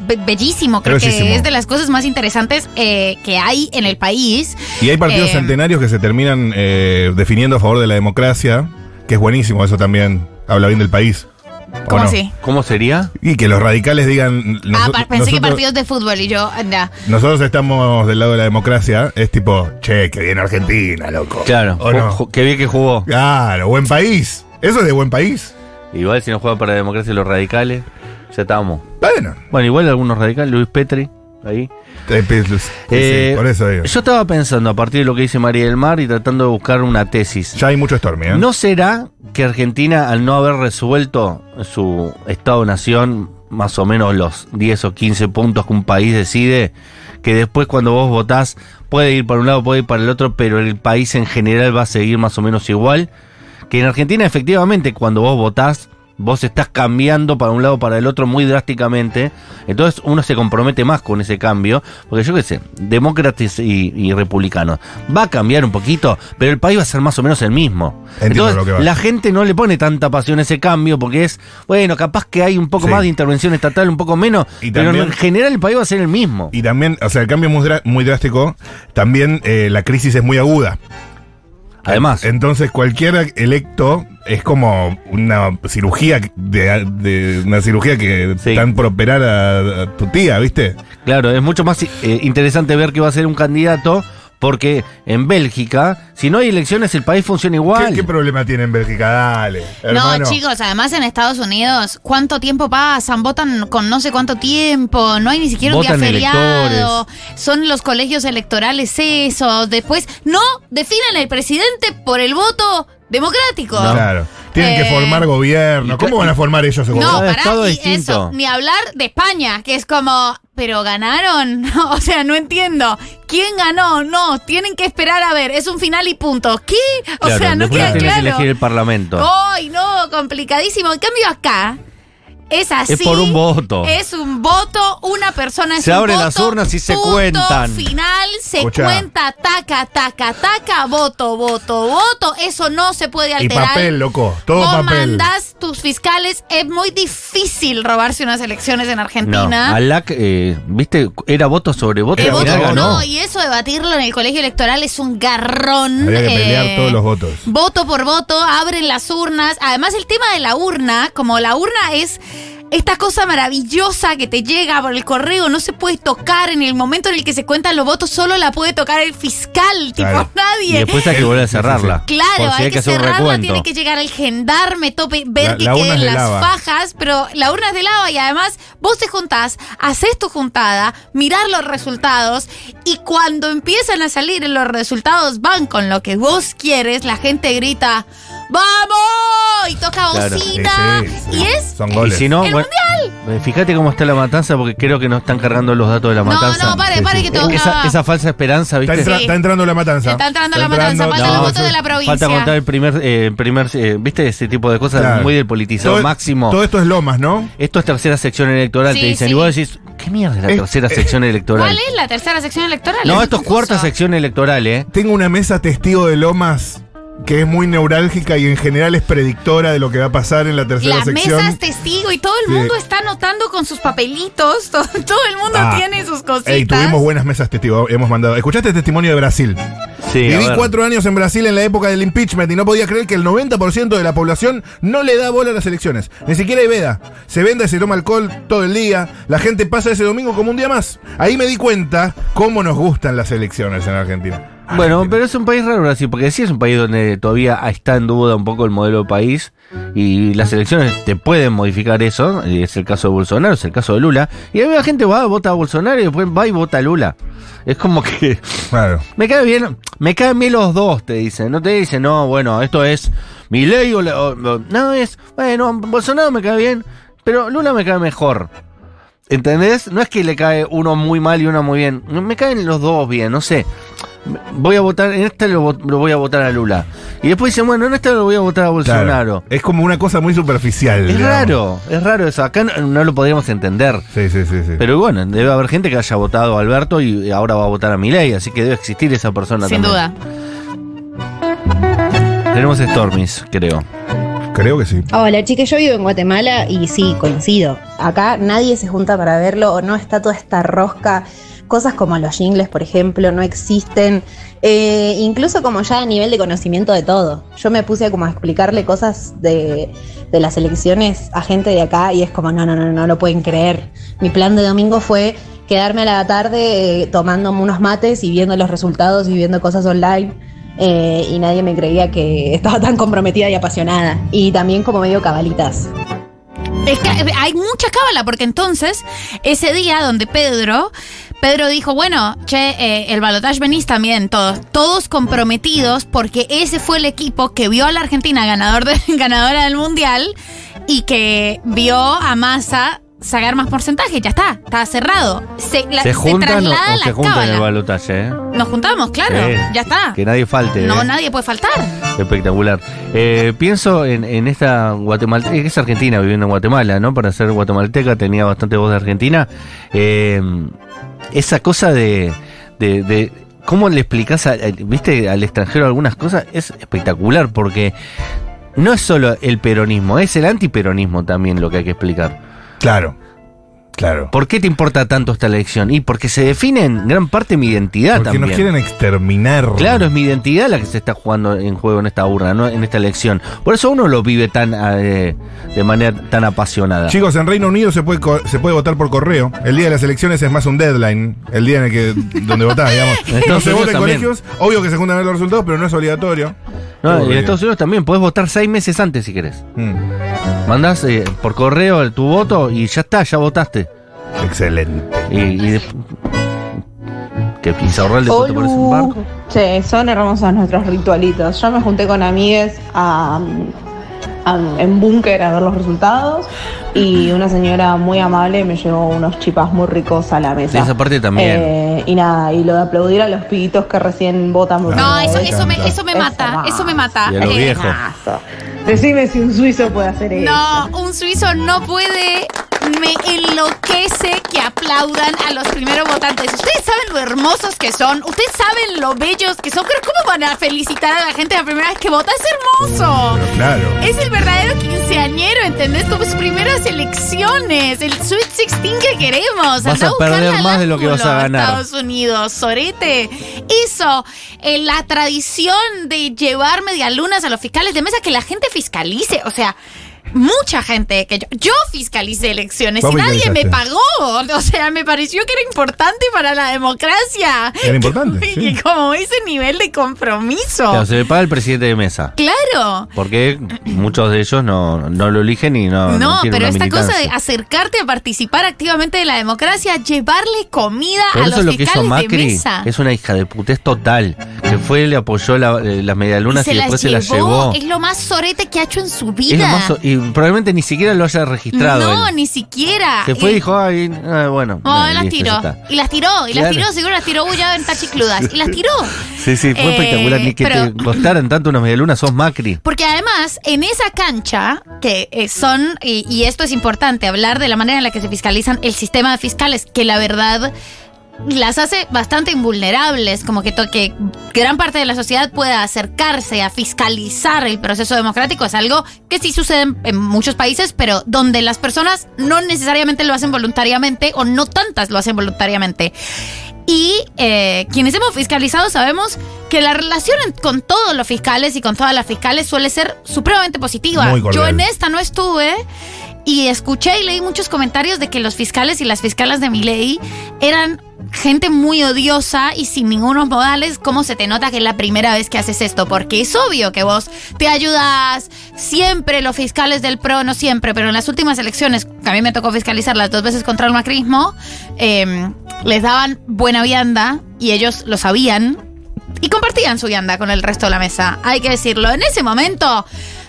S1: be- bellísimo. Creo
S2: Bellísimo.
S1: que es de las cosas más interesantes eh, que hay en el país.
S2: Y hay partidos
S1: Eh,
S2: centenarios que se terminan eh, definiendo a favor de la democracia, que es buenísimo eso también. Habla bien del país. ¿o
S1: ¿Cómo
S2: no?
S1: así?
S3: ¿Cómo sería?
S2: Y que los radicales digan.
S1: ah, pensé que partidos de fútbol y yo, anda.
S2: Nosotros estamos del lado de la democracia. Es tipo, che, que viene Argentina, loco.
S3: Claro,
S2: ¿O no?
S3: qué bien que jugó.
S2: Claro, buen país. Eso es de buen país.
S3: Igual si no juega para la democracia los radicales, ya estábamos.
S2: Bueno,
S3: Bueno, igual algunos radicales, Luis Petri, ahí.
S2: eh, sí, por eso digo.
S3: Yo estaba pensando a partir de lo que dice María del Mar y tratando de buscar una tesis.
S2: Ya hay mucho Stormy, ¿eh?
S3: ¿No será que Argentina, al no haber resuelto su Estado-Nación, más o menos los 10 o 15 puntos que un país decide, que después cuando vos votás puede ir para un lado, puede ir para el otro, pero el país en general va a seguir más o menos igual? Que en Argentina efectivamente cuando vos votás, vos estás cambiando para un lado para el otro muy drásticamente, entonces uno se compromete más con ese cambio, porque yo qué sé, demócratas y, y republicanos, va a cambiar un poquito, pero el país va a ser más o menos el mismo.
S2: Entiendo
S3: entonces
S2: lo que va.
S3: la gente no le pone tanta pasión a ese cambio, porque es, bueno, capaz que hay un poco
S2: Sí.
S3: más de intervención estatal, un poco menos,
S2: Y
S3: pero
S2: también-
S3: en general el país va a ser el mismo.
S2: Y también, o sea, el cambio es muy drástico. También eh, la crisis es muy aguda.
S3: Además,
S2: Entonces, cualquier electo es como una cirugía de, de- una cirugía que
S3: Sí.
S2: están por operar a, a tu tía, ¿viste?
S3: Claro, es mucho más eh, interesante ver que va a ser un candidato porque en Bélgica, si no hay elecciones, el país funciona igual.
S2: ¿Qué, qué problema tiene en Bélgica? Dale. hermano.
S1: No, chicos, además en Estados Unidos, ¿cuánto tiempo pasan? Votan con no sé cuánto tiempo, no hay ni siquiera un día feriado. Son los colegios electorales esos. Después, no definen al presidente por el voto democrático.
S3: No.
S2: Claro. Tienen que
S1: Eh,
S2: formar gobierno. ¿Cómo van a formar ellos ese
S1: No,
S2: gobierno?
S3: Cada
S1: pará, y
S3: distinto.
S1: eso, ni hablar de España, que es como, pero ganaron, o sea, no entiendo. ¿Quién ganó? No, tienen que esperar a ver, es un final y punto. ¿Qué? O
S3: Claro,
S1: sea, no queda claro.
S3: elegir el parlamento.
S1: Ay, no, complicadísimo. En cambio acá es así.
S3: Es por un voto.
S1: Es un voto, una persona es
S3: Se
S1: un
S3: abren
S1: voto,
S3: las urnas y se
S1: punto
S3: cuentan.
S1: final, se
S2: Escuchá.
S1: cuenta, taca, taca, taca, voto, voto, voto. Eso no se puede
S2: Y
S1: alterar.
S2: papel, loco. Todo
S1: Vos
S2: papel.
S1: mandás tus fiscales. Es muy difícil robarse unas elecciones en
S3: No,
S1: Argentina.
S3: Alac, eh, viste, era voto sobre voto. Y ganó.
S1: no, y eso debatirlo en el colegio electoral es un garrón.
S2: Había que pelear
S1: eh,
S2: todos los votos.
S1: Voto por voto, abren las urnas. Además, el tema de la urna, como la urna es esta cosa maravillosa que te llega por el correo, no se puede tocar en el momento en el que se cuentan los votos, solo la puede tocar el fiscal, tipo
S2: Claro.
S3: Y
S1: nadie.
S3: después hay que volver a cerrarla.
S1: Claro,
S3: si
S1: hay, que, cerrarla,
S3: recuento.
S1: tiene que llegar el gendarme, tope, ver
S2: La-
S1: que
S2: la
S1: queden
S2: de
S1: las
S2: lava.
S1: fajas, pero la urna es de lava y además vos te juntás, haces tu juntada, mirás los resultados y cuando empiezan a salir los resultados van con lo que vos quieres, la gente grita ¡Vamos! Y toca
S3: Claro.
S1: bocina.
S2: Sí, sí, sí.
S1: Y es
S2: Son
S3: Y
S2: goles.
S3: si no,
S1: ¡El
S3: bueno, eh, fíjate cómo está la matanza, porque creo que no están cargando los datos de la
S1: No,
S3: matanza.
S1: no, pare,
S2: Sí,
S1: pare
S2: sí.
S1: que todo.
S3: esa, esa falsa esperanza,
S2: Está,
S3: ¿viste?
S2: entra-
S1: Sí.
S2: está entrando la matanza.
S1: Está entrando la matanza, faltan
S3: los
S2: no,
S3: votos
S1: de la provincia.
S3: Falta contar el primer, eh, primer eh, ¿viste? Ese tipo de cosas
S2: Claro.
S3: muy del politizado
S2: Todo-
S3: máximo.
S2: Todo esto es Lomas, ¿no?
S3: Esto es tercera sección electoral,
S1: Sí,
S3: te dicen.
S1: sí.
S3: Y vos decís, ¿qué mierda es la
S2: Es-
S3: tercera
S2: eh,
S3: sección electoral?
S1: ¿Cuál es la tercera sección electoral?
S3: No, esto es
S1: confuso.
S3: cuarta sección electoral, ¿eh?
S2: Tengo una mesa testigo de Lomas que es muy neurálgica y en general es predictora de lo que va a pasar en la tercera
S1: Las
S2: sección.
S1: mesas testigo y todo el
S2: Sí.
S1: mundo está anotando con sus papelitos. Todo, todo el mundo
S2: Ah.
S1: tiene sus cositas.
S2: Ey, tuvimos buenas mesas testigo. Hemos mandado. ¿Escuchaste el testimonio de Brasil?
S3: Sí,
S2: Viví cuatro años en Brasil en la época del impeachment y no podía creer que el 90% de la población no le da bola a las elecciones. Ni siquiera hay veda. Se vende y se toma alcohol todo el día. La gente pasa ese domingo como un día más. Ahí me di cuenta cómo nos gustan las elecciones en Argentina.
S3: Bueno,
S2: Argentina.
S3: pero es un país raro Brasil, porque sí es un país donde todavía está en duda un poco el modelo de país y las elecciones te pueden modificar eso, y es el caso de Bolsonaro, es el caso de Lula, y a la gente va, vota a Bolsonaro y después va y vota a Lula. Es como que
S2: Claro.
S3: me cae bien, me caen bien los dos, te dicen, no te dicen, no, bueno, esto es mi ley o- o- no es, bueno, Bolsonaro me cae bien, pero Lula me cae mejor. ¿Entendés? No es que le cae uno muy mal y uno muy bien. Me caen los dos bien, no sé. Voy a votar, en esta lo, vo- lo voy a votar a Lula. Y después dicen, bueno, en esta lo voy a votar a Bolsonaro.
S2: Claro. Es como una cosa muy superficial.
S3: Es
S2: digamos.
S3: raro, es raro eso. Acá no, no lo podríamos entender.
S2: Sí, sí, sí, sí.
S3: Pero bueno, debe haber gente que haya votado a Alberto y ahora va a votar a Milei, así que debe existir esa persona
S1: Sin
S3: también.
S1: duda.
S3: Tenemos Stormis, creo.
S2: Creo que sí.
S4: Hola, chicas, yo vivo en Guatemala y sí, coincido. Acá nadie se junta para verlo o no está toda esta rosca. Cosas como los jingles, por ejemplo, no existen. Eh, incluso como ya a nivel de conocimiento de todo. Yo me puse como a explicarle cosas de, de las elecciones a gente de acá y es como, no, no, no, no lo pueden creer. Mi plan de domingo fue quedarme a la tarde eh, tomando unos mates y viendo los resultados y viendo cosas online. Eh, y nadie me creía que estaba tan comprometida y apasionada. Y también como medio cabalitas.
S1: Es que hay mucha cábala, porque entonces, ese día donde Pedro, Pedro dijo, bueno, che, eh, el balotage venís también, todos, todos comprometidos, porque ese fue el equipo que vio a la Argentina ganador de, ganadora del Mundial y que vio a Massa sacar más porcentaje, ya está, está cerrado. Se, la-
S3: ¿Se juntan o,
S1: traslada
S3: o
S1: la
S3: se juntan en el balotaje? eh?
S1: Nos juntamos, claro,
S3: Sí.
S1: ya está.
S3: Que nadie falte.
S1: No,
S3: eh.
S1: nadie puede faltar.
S3: Espectacular. Eh, pienso en, en esta guatemalteca, es argentina viviendo en Guatemala, ¿no? Para ser guatemalteca tenía bastante voz de Argentina. Eh, esa cosa de, de, de- ¿Cómo le explicás, a- viste, al extranjero algunas cosas? Es espectacular porque no es solo el peronismo, es el antiperonismo también lo que hay que explicar.
S2: Claro. Claro.
S3: ¿Por qué te importa tanto esta elección? Y porque se define en gran parte mi identidad
S2: Porque
S3: también.
S2: nos quieren exterminar.
S3: Claro, es mi identidad la que se está jugando en juego en esta urna, ¿no? en esta elección. Por eso uno lo vive tan eh, de manera tan apasionada.
S2: Chicos, en Reino Unido se puede, se puede votar por correo. El día de las elecciones es más un deadline. El día en el que donde votás, digamos. No se vota en colegios. Obvio que se juntan a ver los resultados, pero no es obligatorio.
S3: No,
S2: Todo
S3: en. Estados Unidos también puedes votar seis meses antes si querés.
S2: Mm,
S3: Mandás eh, por correo tu voto y ya está, ya votaste.
S2: Excelente.
S3: Y, y de- que Pizarral después te pones un barco.
S5: Che, son hermosos nuestros ritualitos. Yo me junté con amigues a, a- en búnker a ver los resultados y una señora muy amable me llevó unos chipas muy ricos a la mesa.
S3: De esa parte también.
S5: Eh, y nada, y lo de aplaudir a los pibitos que recién votan. por
S1: No, eso,
S2: me
S1: eso, me, eso me mata, eso me mata.
S3: Y a los
S1: Eh,
S3: viejos.
S5: Decime si un suizo puede hacer eso.
S1: No, un suizo no puede. Me enloquece que aplaudan a los primeros votantes. Ustedes saben lo hermosos que son. Ustedes saben lo bellos que son. Pero ¿cómo van a felicitar a la gente la primera vez que vota? Es hermoso.
S2: Pero claro.
S1: Es el verdadero quinceañero, ¿entendés? Como sus primeras elecciones. El Sweet 16 que queremos.
S3: Vas
S1: Andá
S3: a perder más de lo que vas a ganar.
S1: Estados Unidos, sorete. Eso, eh, la tradición de llevar medialunas a los fiscales de mesa, que la gente fiscalice. O sea, mucha gente que yo, yo fiscalicé elecciones y nadie me pagó. O sea, me pareció que era importante para la democracia.
S2: Era importante,
S1: Y
S2: sí.
S1: como ese nivel de compromiso.
S3: Claro, se le paga el presidente de mesa.
S1: Claro.
S3: Porque muchos de ellos no, no lo eligen y no.
S1: No, pero
S3: una
S1: esta cosa de acercarte a participar activamente de la democracia, llevarle comida a
S3: eso
S1: los
S3: lo que hizo
S1: de mesa.
S3: es una hija de putés total. Que fue, le apoyó la- eh, las medialunas y,
S1: se
S3: después
S1: las
S3: se las llevó.
S1: Es lo más sorete que ha hecho en su
S3: Es
S1: vida.
S3: lo más so- y probablemente ni siquiera lo haya registrado.
S1: no,
S3: él.
S1: ni siquiera.
S3: Se fue y dijo, ay, ah, bueno.
S1: Oh,
S3: eh,
S1: las
S3: listo,
S1: tiró.
S3: ya está.
S1: Y las tiró, y las
S3: Claro.
S1: tiró, seguro las tiró, uy, ya ven tachicludas. Y las tiró.
S3: Sí, sí, fue
S1: Eh,
S3: espectacular. Ni que
S1: pero-
S3: te costaran tanto unas medialunas, sos Macri.
S1: Porque además, en esa cancha, que eh, son, y, y esto es importante, hablar de la manera en la que se fiscalizan el sistema de fiscales, que la verdad las hace bastante invulnerables, como que, gran parte de la sociedad pueda acercarse a fiscalizar el proceso democrático, es algo que sí sucede en, en muchos países, pero donde las personas no necesariamente lo hacen voluntariamente o no tantas lo hacen voluntariamente. Y eh, quienes hemos fiscalizado sabemos que la relación con todos los fiscales y con todas las fiscales suele ser supremamente positiva. Yo en esta no estuve y escuché y leí muchos comentarios de que los fiscales y las fiscalas de mi ley eran gente muy odiosa y sin ningunos modales. ¿Cómo se te nota que es la primera vez que haces esto? Porque es obvio que vos te ayudas. Siempre los fiscales del PRO, no siempre, pero en las últimas elecciones, que a mí me tocó fiscalizar las dos veces contra el macrismo, eh, les daban buena vianda y ellos lo sabían y compartían su vianda con el resto de la mesa. Hay que decirlo. En ese momento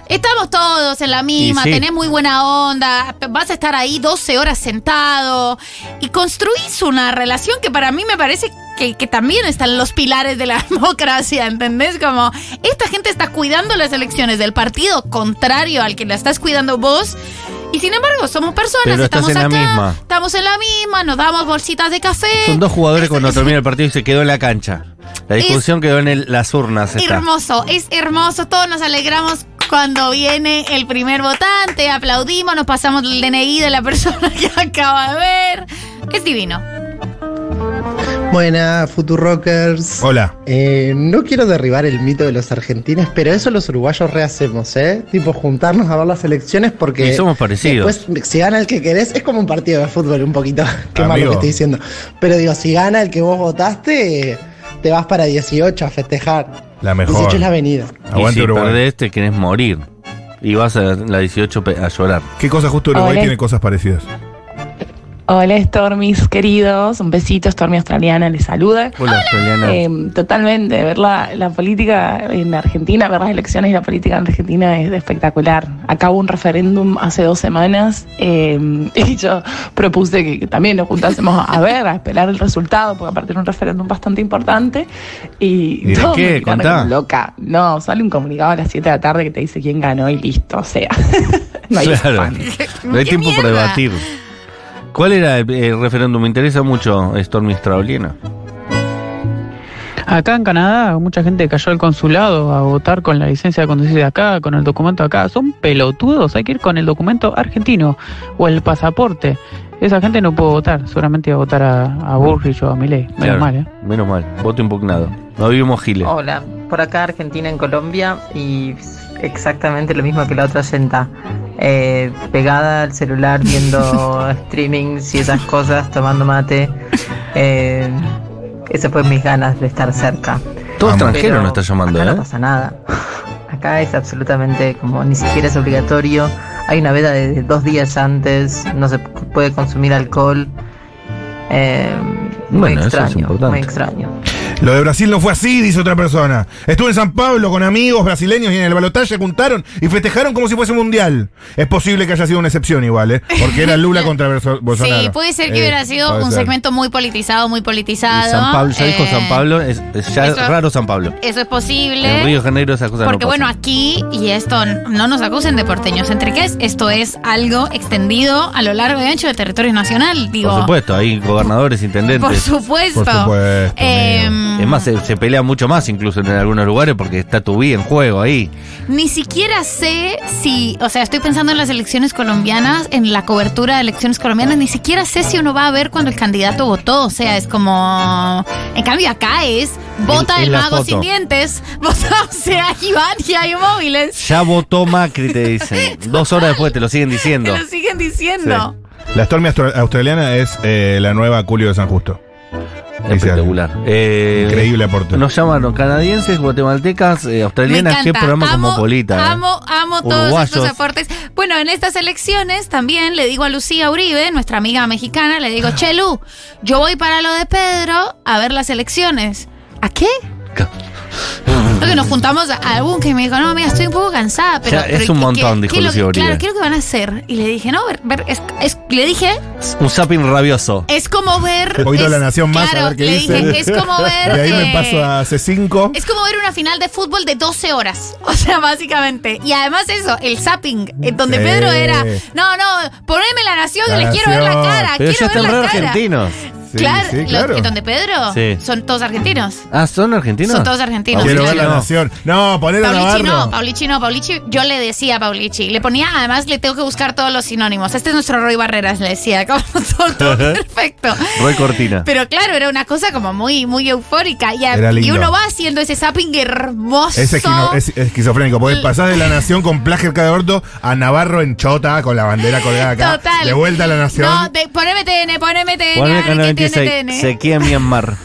S1: Estamos todos en la misma,
S3: sí.
S1: tenés muy buena onda, vas a estar ahí 12 horas sentado y construís una relación que para mí me parece que, que también están los pilares de la democracia, ¿entendés? Como esta gente está cuidando las elecciones del partido contrario al que la estás cuidando vos. Y sin embargo, somos personas,
S3: Pero
S1: estamos
S3: en la
S1: acá,
S3: misma.
S1: estamos en la misma, nos damos bolsitas de café.
S3: Son dos jugadores cuando
S1: Es-
S3: termina el partido y se quedó en la cancha. La discusión quedó en el- las urnas. Está.
S1: Hermoso, es hermoso, todos nos alegramos cuando viene el primer votante, aplaudimos, nos pasamos el DNI de la persona que acaba de ver. Es divino.
S6: Buena, Futurockers.
S2: Hola.
S6: Eh, no quiero derribar el mito de los argentinos, pero eso los uruguayos rehacemos, ¿eh? Tipo, juntarnos a ver las elecciones porque.
S3: Y somos parecidos.
S6: Después, si gana el que querés, es como un partido de fútbol, un poquito. Qué malo que estoy diciendo. Pero digo, si gana el que vos votaste, te vas para 18 a festejar.
S2: La mejor.
S6: 18 es la avenida.
S3: Y
S2: Aguante
S3: si
S2: Uruguay.
S3: perdés te querés morir. Y vas a la 18 pe- a llorar.
S2: ¿Qué cosa justo Uruguay
S7: Hola.
S2: tiene cosas parecidas?
S7: Hola Stormis queridos, un besito, Stormy australiana les saluda.
S3: Hola, australiana.
S7: Eh, totalmente, ver la, la política en Argentina, ver las elecciones y la política en Argentina es espectacular. Acá hubo un referéndum hace dos semanas eh, y yo propuse que, que también nos juntásemos a ver, a esperar el resultado, porque aparte era un referéndum bastante importante. Y,
S3: ¿Y de
S7: todos
S3: qué? Contá.
S7: loca. No, sale un comunicado a las 7 de la tarde que te dice quién ganó y listo, o sea, no hay
S3: Claro. No hay
S1: ¡Qué
S3: tiempo para debatir. ¿Cuál era el, el referéndum? Me interesa mucho Stormy Australiana.
S8: Acá en Canadá, mucha gente cayó al consulado a votar con la licencia de conducir de acá, con el documento de acá. Son pelotudos, hay que ir con el documento argentino o el pasaporte. Esa gente no puede votar, seguramente iba a votar a, a Bullrich o a Milei. Menos
S3: Claro,
S8: mal, ¿eh?
S3: Menos mal. Voto impugnado. No vivimos Giles.
S9: Hola, por acá Argentina en Colombia y exactamente lo mismo que la otra senta. Eh, pegada al celular viendo streamings y esas cosas, tomando mate. Eh, esas fue mis ganas de estar cerca.
S3: Todo extranjero nos está llamando,
S9: acá
S3: ¿eh?
S9: no pasa nada. Acá es absolutamente como ni siquiera es obligatorio. Hay una veda de dos días antes, no se puede consumir alcohol. Eh, muy
S3: Bueno, eso es
S9: extraño,
S3: importante.
S9: muy extraño.
S2: Lo de Brasil no fue así, dice otra persona. Estuve en San Pablo con amigos brasileños y en el balotaje se juntaron y festejaron como si fuese un mundial. Es posible que haya sido una excepción igual, ¿eh? Porque era Lula contra Bolsonaro.
S1: Sí, puede ser que
S2: Eh,
S1: hubiera sido un
S2: ser.
S1: segmento muy politizado, muy
S3: Y
S1: politizado.
S3: San Pablo, ya dijo
S1: Eh,
S3: San Pablo, es, es ya
S1: eso-
S3: raro San Pablo.
S1: Eso es posible.
S3: En Río de Janeiro esas cosas
S1: Porque
S3: no
S1: bueno, aquí, y esto no nos acusen de porteños entriques, esto es algo extendido a lo largo y ancho del territorio nacional. Digo,
S3: Por supuesto, hay gobernadores, intendentes.
S1: Por supuesto.
S2: Por supuesto,
S3: Es más, se, se pelea mucho más incluso en algunos lugares porque está tu vida en juego ahí.
S1: Ni siquiera sé si, o sea, estoy pensando en las elecciones colombianas, en la cobertura de elecciones colombianas, ni siquiera sé si uno va a ver cuando el candidato votó, o sea, es como... En cambio acá es, vota el mago
S3: foto.
S1: sin dientes, vota, o sea, Iván y hay móviles.
S3: Ya votó Macri, te dicen. Dos horas después te lo siguen
S1: Te
S3: diciendo.
S1: lo siguen diciendo.
S2: La Stormy austra- australiana es eh, la nueva Julio de San Justo.
S3: Espectacular. Eh,
S2: Increíble aporte.
S3: Nos llamaron canadienses, guatemaltecas, eh, australianas. Qué programa
S1: amo,
S3: cosmopolita. eh.
S1: Amo, amo todos
S3: Uruguayos.
S1: estos aportes. Bueno, en estas elecciones también le digo a Lucía Uribe, nuestra amiga mexicana, le digo, Chelu, yo voy para lo de Pedro a ver las elecciones. ¿A qué? Entonces nos juntamos a algún que me dijo, no, amiga, estoy un poco cansada, pero...
S3: Ya, es
S1: pero
S3: un
S1: ¿qué-
S3: montón,
S1: qué-
S3: dijo
S1: es
S3: Uribe.
S1: Claro, ¿qué es lo que van a hacer? Y le dije, no, ver, ver, es- es- le dije,
S3: Un zapping rabioso.
S1: es como ver...
S2: Un poquito
S1: es-
S2: La Nación Más, a
S1: claro,
S2: ver qué
S1: le
S2: dice.
S1: dije, es como ver...
S2: De ahí me
S1: eh,
S2: paso a C5.
S1: es como ver una final de fútbol de 12 horas. O sea, básicamente. Y además eso, el zapping, en donde
S2: Sí.
S1: Pedro era, no, no, poneme la nación,
S2: La
S1: que le quiero ver la
S2: Nación.
S1: cara,
S3: Pero ya
S1: quiero ver
S3: están
S1: la
S3: re
S1: cara.
S3: argentinos.
S2: Sí,
S1: claro,
S2: sí,
S1: los-
S2: claro.
S1: en donde Pedro
S3: Sí.
S1: son todos argentinos.
S3: Ah, ¿son argentinos?
S1: Son todos argentinos.
S2: Quiero ver la Nación. No, poner a
S1: Paulichi no. Paulichi no, Paulichi, yo le decía a Paulichi, le ponía, además le tengo que buscar todos los sinónimos. Este es nuestro Roy Barreras, le decía, como todo, todo perfecto.
S3: Roy Cortina.
S1: Pero claro, era una cosa como muy, muy eufórica. Y, a-
S2: Era
S1: y
S2: lindo.
S1: uno va haciendo ese zapping hermoso.
S2: Es, esquino- es esquizofrénico, porque pasás de la nación con plagio de orto a Navarro en chota con la bandera colgada acá.
S1: Total.
S2: De vuelta a la nación.
S1: No, de- poneme TN, poneme TN.
S3: Canal
S1: que tiene
S3: 26.
S1: TN.
S3: Sequía en Myanmar.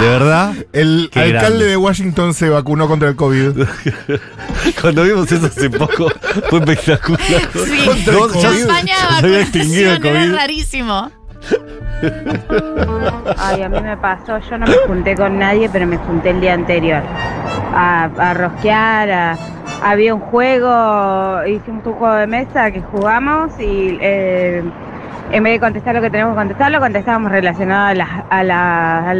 S3: ¿De verdad?
S2: El
S3: Qué
S2: alcalde
S3: grande.
S2: de Washington se vacunó contra el COVID.
S3: Cuando vimos eso hace poco, fue espectacular.
S1: Sí.
S2: Contra el
S3: No, ya
S2: COVID.
S3: se- se había extinguido el
S1: era rarísimo.
S10: Ay, a mí me pasó, yo no me junté con nadie, pero me junté el día anterior. a, a rosquear, a- había un juego, hicimos un juego de mesa que jugamos y eh, en vez de contestar lo que tenemos que contestar, lo contestábamos relacionado a las,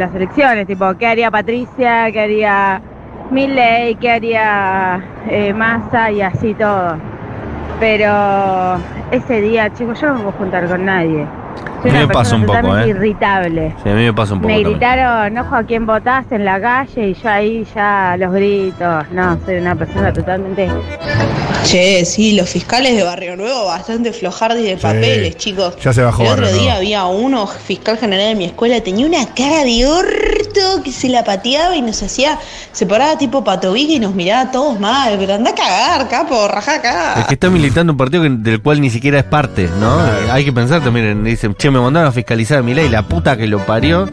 S10: a, elecciones, tipo, ¿qué haría Patricia? ¿Qué haría Milley? ¿Qué haría eh, Massa? Y así todo. Pero ese día, chicos, yo no me puedo juntar con nadie. Soy
S3: A mí
S10: una
S3: me pasa un poco, ¿eh?
S10: irritable.
S3: Sí, a mí me pasa un poco
S10: Me
S3: también.
S10: gritaron, ojo a quién votás en la calle y yo ahí ya los gritos. No, soy una persona totalmente...
S5: Che, sí, los fiscales de Barrio Nuevo bastante flojardi de papeles, chicos.
S2: Ya se bajó
S5: El otro
S2: Barrio
S5: día
S2: Nuevo.
S5: había uno, fiscal general de mi escuela, tenía una cara de que se la pateaba y nos hacía, se paraba tipo patovica y nos miraba a todos mal. Pero anda a cagar, capo, raja acá.
S3: Es que está militando un partido que- del cual ni siquiera es parte, ¿no? Eh, Hay que pensar también, en- dicen, che, me mandaron a fiscalizar a mi ley, la puta que lo parió.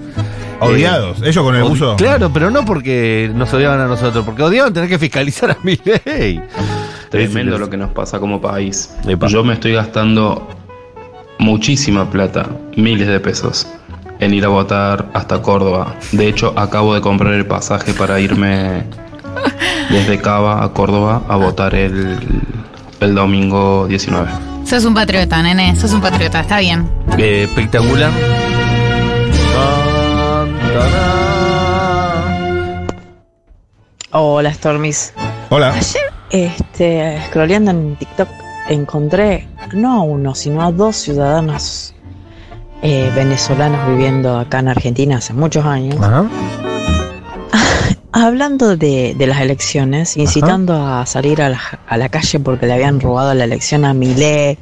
S2: Odiados. Ellos con el buzo.
S3: Claro, pero no porque nos odiaban a nosotros, porque odiaban tener que fiscalizar a mi ley.
S11: Tremendo lo que nos pasa como país.
S3: Epa.
S11: Yo me estoy gastando muchísima plata, miles de pesos, en ir a votar hasta Córdoba. De hecho, acabo de comprar el pasaje para irme desde Cava a Córdoba a votar el, el domingo 19.
S1: Sos un patriota, nene. Sos un patriota. Está bien.
S3: Eh, espectacular.
S12: Hola, Stormis.
S2: Hola.
S12: Ayer, este, scrolleando en TikTok, encontré no a uno, sino a dos ciudadanos eh, venezolanos viviendo acá en Argentina hace muchos años,
S3: Ajá.
S12: hablando de, de las elecciones, incitando a salir a la, a la calle porque le habían robado la elección a Milei,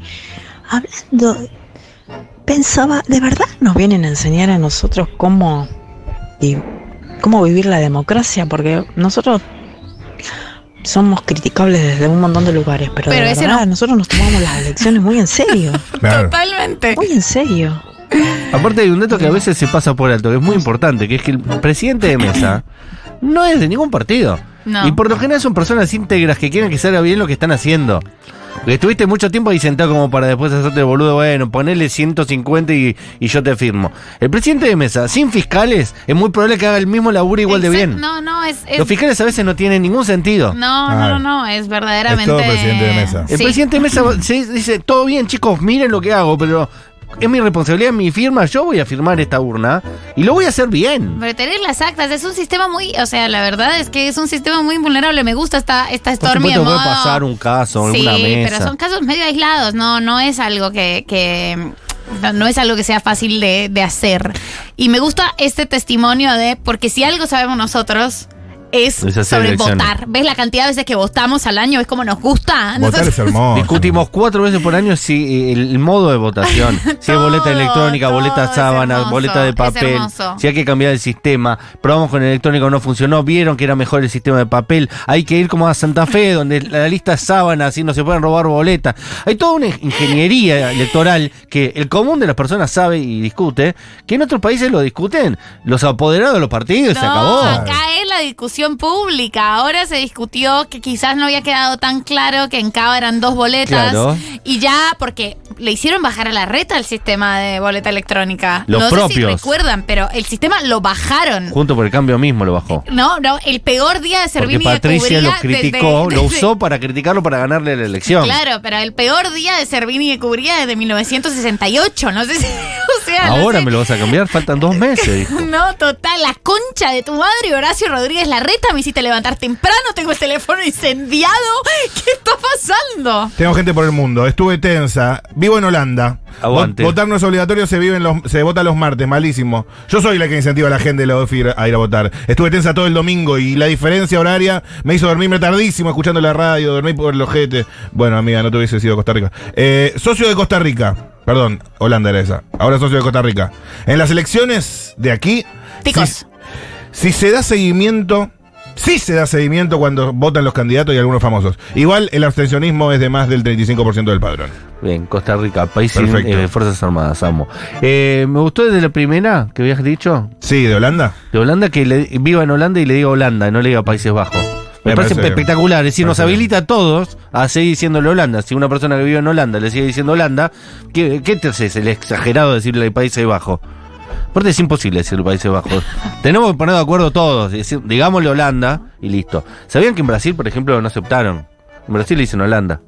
S12: hablando, pensaba, ¿de verdad nos vienen a enseñar a nosotros cómo, y cómo vivir la democracia? Porque nosotros somos criticables desde un montón de lugares, pero,
S1: Pero
S12: de verdad
S1: no.
S12: nosotros nos tomamos las elecciones muy en serio,
S2: Claro.
S1: Totalmente.
S12: muy en serio.
S3: Aparte hay un dato que a veces se pasa por alto, que es muy importante, que es que el presidente de mesa no es de ningún partido.
S1: No.
S3: Y por lo general son personas íntegras que quieren que salga bien lo que están haciendo. Porque estuviste mucho tiempo ahí sentado como para después hacerte el boludo, bueno, ponele 150 y, y yo te firmo. El presidente de mesa, sin fiscales, es muy probable que haga el mismo laburo igual de bien.
S1: No, no, es. es-
S3: Los fiscales a veces no tienen ningún sentido.
S1: no, no, no, no, es verdaderamente.
S2: Es todo presidente de mesa.
S3: El
S1: Sí.
S3: presidente de mesa se dice, todo bien chicos, miren lo que hago, pero es mi responsabilidad, mi firma, yo voy a firmar esta urna y lo voy a hacer bien.
S1: Pero tener las actas es un sistema muy, o sea, la verdad es que es un sistema muy vulnerable. Me gusta esta, esta Stormy
S3: puede pasar un caso,
S1: Sí,
S3: alguna mesa.
S1: pero son casos medio aislados, no, no es algo que, que- no, no es algo que sea fácil de, de hacer. Y me gusta este testimonio de, porque si algo sabemos nosotros es, sobre votar. ¿Ves la cantidad de veces que votamos al año? Es como nos gusta.
S2: Votar es hermoso.
S3: Discutimos cuatro veces por año si eh, el, el modo de votación, si es boleta electrónica, boleta sábana,
S1: hermoso,
S3: boleta de papel, si hay que cambiar el sistema, probamos con el electrónico, no funcionó, vieron que era mejor el sistema de papel, hay que ir como a Santa Fe, donde la lista es sábana, así no se pueden robar boletas. Hay toda una ingeniería electoral que el común de las personas sabe y discute, que en otros países lo discuten los apoderados de los partidos, se acabó.
S1: acá es la discusión pública. Ahora se discutió que quizás no había quedado tan claro que en Cava eran dos boletas.
S3: Claro.
S1: Y ya, porque le hicieron bajar a la reta el sistema de boleta electrónica.
S3: Los
S1: no sé
S3: propios.
S1: si recuerdan, pero el sistema lo bajaron.
S3: Junto por el cambio mismo lo bajó.
S1: No, no, el peor día de
S3: Porque
S1: Servini
S3: Patricia
S1: de
S3: lo criticó,
S1: desde-
S3: lo usó para criticarlo para ganarle la elección.
S1: Claro, pero el peor día de Servini de Cubría desde 1968. No sé si. No
S3: Ahora
S1: sé.
S3: me lo vas a cambiar, faltan dos meses. dijo.
S1: No, total, la concha de tu madre, Horacio Rodríguez Larreta, me hiciste levantar temprano, tengo el teléfono incendiado. ¿Qué está pasando?
S2: Tengo gente por el mundo. Estuve tensa. Vivo en Holanda.
S3: Aguante.
S2: Vot- Votar no es obligatorio, se, vive en los, se vota los martes. Malísimo. Yo soy la que incentiva a la gente de la OFI a ir a votar. Estuve tensa todo el domingo y la diferencia horaria me hizo dormirme tardísimo escuchando la radio, dormí por el ojete. Bueno, amiga, no te hubiese sido Costa Rica. Eh, socio de Costa Rica. Perdón, Holanda era esa. Ahora socio de Costa Rica. En las elecciones de aquí.
S1: Ticos.
S2: Si, si se da seguimiento. Sí se da seguimiento cuando votan los candidatos y algunos famosos. Igual el abstencionismo es de más del 35% del padrón.
S3: Bien, Costa Rica, país sin
S2: Perfecto.
S3: eh, Fuerzas Armadas, amo. Eh, me gustó desde la primera que habías dicho,
S2: Sí, de Holanda.
S3: de Holanda, que le, viva en Holanda y le diga Holanda, no le diga Países Bajos. Me,
S2: Me
S3: parece,
S2: parece-
S3: espectacular, es decir, nos
S2: bien.
S3: habilita a todos a seguir diciéndole Holanda. Si una persona que vive en Holanda le sigue diciendo Holanda, ¿qué, qué te haces? El exagerado decirle Países Bajos. Aparte es imposible decirle Países Bajos. Tenemos que poner de acuerdo todos, decir, digámosle Holanda y listo. ¿Sabían que en Brasil, por ejemplo, no aceptaron? En Brasil le dicen Holanda.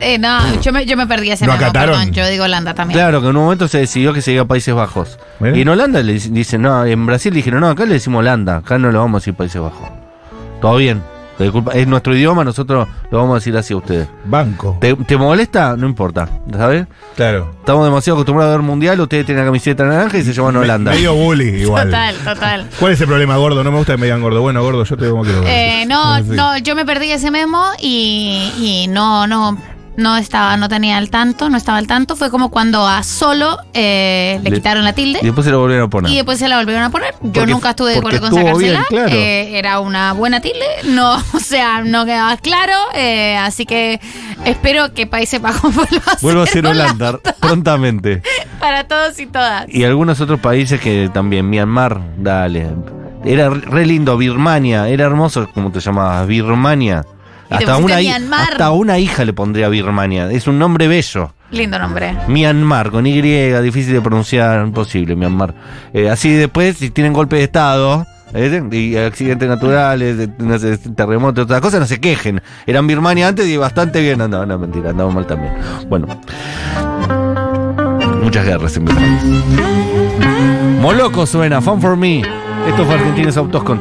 S1: Eh, no, yo me, yo me perdí ese
S3: ¿Lo
S1: memo,
S3: acataron?
S1: perdón. Yo digo Holanda también.
S3: Claro, que en un momento se decidió que se iba a Países Bajos. Y en Holanda le dic- dicen, no, en Brasil dijeron, no, acá le decimos Holanda, acá no lo vamos a decir Países Bajos. Todo bien. Disculpa, es nuestro idioma, nosotros lo vamos a decir así a ustedes.
S2: Banco.
S3: ¿Te, te molesta? No importa, ¿sabes?
S2: Claro.
S3: Estamos demasiado acostumbrados a ver mundial, ustedes tienen la camiseta naranja y se llaman Holanda.
S2: Medio bully igual.
S1: Total, total.
S2: ¿Cuál es el problema, gordo? No me gusta que me digan gordo. Bueno, gordo, yo te digo como quiero.
S1: Eh, no, no, yo me perdí ese memo y, y no, no, no estaba, no tenía al tanto, no estaba al tanto. Fue como cuando a Solo eh, le,
S3: Le-
S1: quitaron la tilde.
S3: Y después se lo volvieron a poner.
S1: Y después se la volvieron a poner. Yo
S3: Porque-
S1: nunca estuve de acuerdo con sacársela.
S3: bien, claro.
S1: Eh, era una buena tilde. No, o sea, no quedaba claro. eh, así que espero que Países Bajos vuelva a
S3: Vuelvo a
S1: ser
S3: ser Holanda prontamente.
S1: para todos y todas.
S3: Y algunos otros países que también, Myanmar, dale. Era re lindo, Birmania, era hermoso como te llamabas, Birmania. Hasta una,
S1: Myanmar.
S3: hasta una hija le pondría Birmania. Es un nombre bello.
S1: Lindo nombre.
S3: Myanmar, con Y, difícil de pronunciar, imposible, Myanmar. Eh, así después, si tienen golpe de Estado ¿eh? y accidentes naturales, de- no sé, terremotos, otras cosas, no se quejen. Eran Birmania antes y bastante bien. No, no, mentira, andaban mal también. Bueno. Muchas guerras en Birmania. Moloco suena, Fun for Me. Esto fue Argentinos Autos con